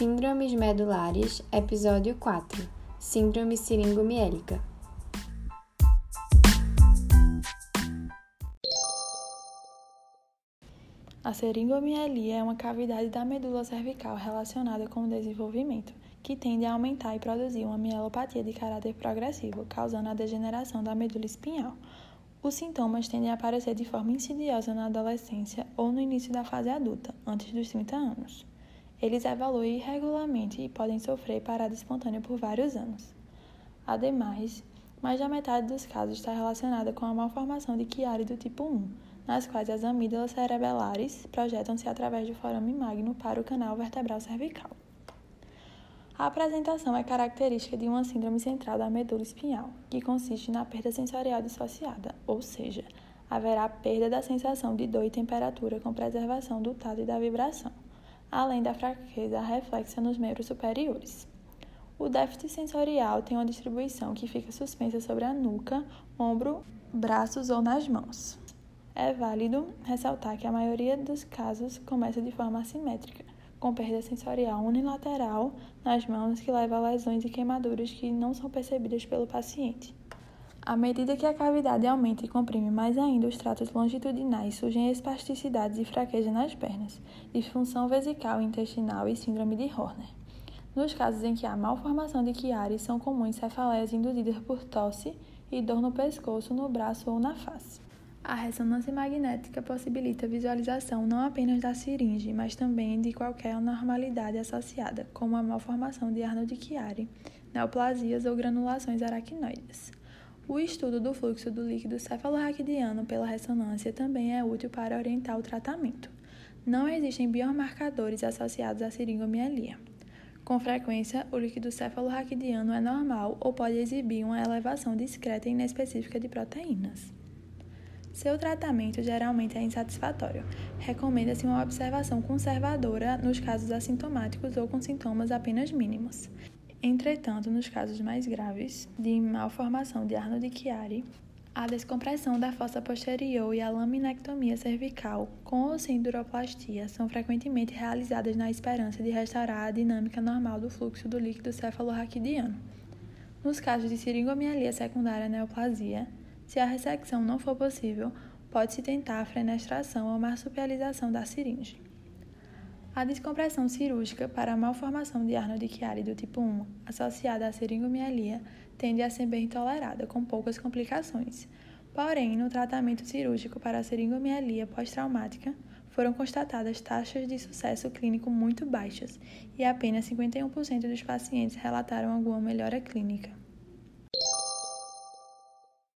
Síndromes medulares, episódio 4 Síndrome siringomiélica. A seringomielia é uma cavidade da medula cervical relacionada com o desenvolvimento, que tende a aumentar e produzir uma mielopatia de caráter progressivo, causando a degeneração da medula espinhal. Os sintomas tendem a aparecer de forma insidiosa na adolescência ou no início da fase adulta, antes dos 30 anos. Eles evoluem irregularmente e podem sofrer parada espontânea por vários anos. Ademais, mais da metade dos casos está relacionada com a malformação de Chiari do tipo 1, nas quais as amígdalas cerebelares projetam-se através do forame magno para o canal vertebral cervical. A apresentação é característica de uma síndrome central da medula espinhal, que consiste na perda sensorial dissociada, ou seja, haverá perda da sensação de dor e temperatura com preservação do tato e da vibração além da fraqueza reflexa nos membros superiores. O déficit sensorial tem uma distribuição que fica suspensa sobre a nuca, ombro, braços ou nas mãos. É válido ressaltar que a maioria dos casos começa de forma assimétrica, com perda sensorial unilateral nas mãos que leva a lesões e queimaduras que não são percebidas pelo paciente. À medida que a cavidade aumenta e comprime mais ainda os tratos longitudinais, surgem espasticidades e fraqueza nas pernas, disfunção vesical intestinal e síndrome de Horner. Nos casos em que há malformação de Chiari, são comuns cefaleias induzidas por tosse e dor no pescoço, no braço ou na face. A ressonância magnética possibilita a visualização não apenas da siringe, mas também de qualquer anormalidade associada, como a malformação de Arnold-Chiari, neoplasias ou granulações aracnoides. O estudo do fluxo do líquido cefalorraquidiano pela ressonância também é útil para orientar o tratamento. Não existem biomarcadores associados à siringomielia. Com frequência, o líquido cefalorraquidiano é normal ou pode exibir uma elevação discreta e inespecífica de proteínas. Seu tratamento geralmente é insatisfatório. Recomenda-se uma observação conservadora nos casos assintomáticos ou com sintomas apenas mínimos. Entretanto, nos casos mais graves de malformação de Arnold-Chiari, a descompressão da fossa posterior e a laminectomia cervical, com ou sem duroplastia, são frequentemente realizadas na esperança de restaurar a dinâmica normal do fluxo do líquido cefalorraquidiano. Nos casos de siringomialia secundária neoplasia, se a ressecção não for possível, pode-se tentar a fenestração ou marsupialização da siringe. A descompressão cirúrgica para a malformação de Arnold-Chiari do tipo 1, associada à seringomielia, tende a ser bem tolerada, com poucas complicações. Porém, no tratamento cirúrgico para a seringomielia pós-traumática, foram constatadas taxas de sucesso clínico muito baixas e apenas 51% dos pacientes relataram alguma melhora clínica.